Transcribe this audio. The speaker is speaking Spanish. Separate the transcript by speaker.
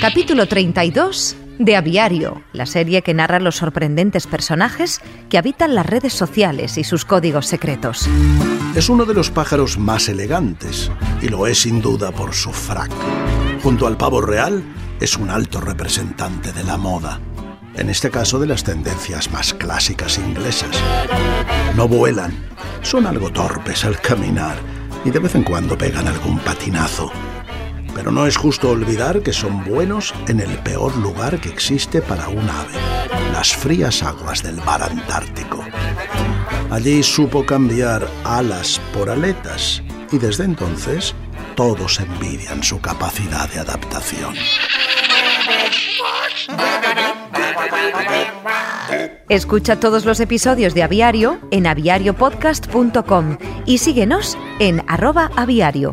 Speaker 1: Capítulo 32 de Aviario, la serie que narra los sorprendentes personajes que habitan las redes sociales y sus códigos secretos.
Speaker 2: Es uno de los pájaros más elegantes y lo es sin duda por su frac. Junto al pavo real, es un alto representante de la moda, en este caso de las tendencias más clásicas inglesas. No vuelan, son algo torpes al caminar y de vez en cuando pegan algún patinazo. Pero no es justo olvidar que son buenos en el peor lugar que existe para un ave, las frías aguas del mar Antártico. Allí supo cambiar alas por aletas y desde entonces todos envidian su capacidad de adaptación.
Speaker 1: Escucha todos los episodios de Aviario en aviariopodcast.com y síguenos en arroba aviario.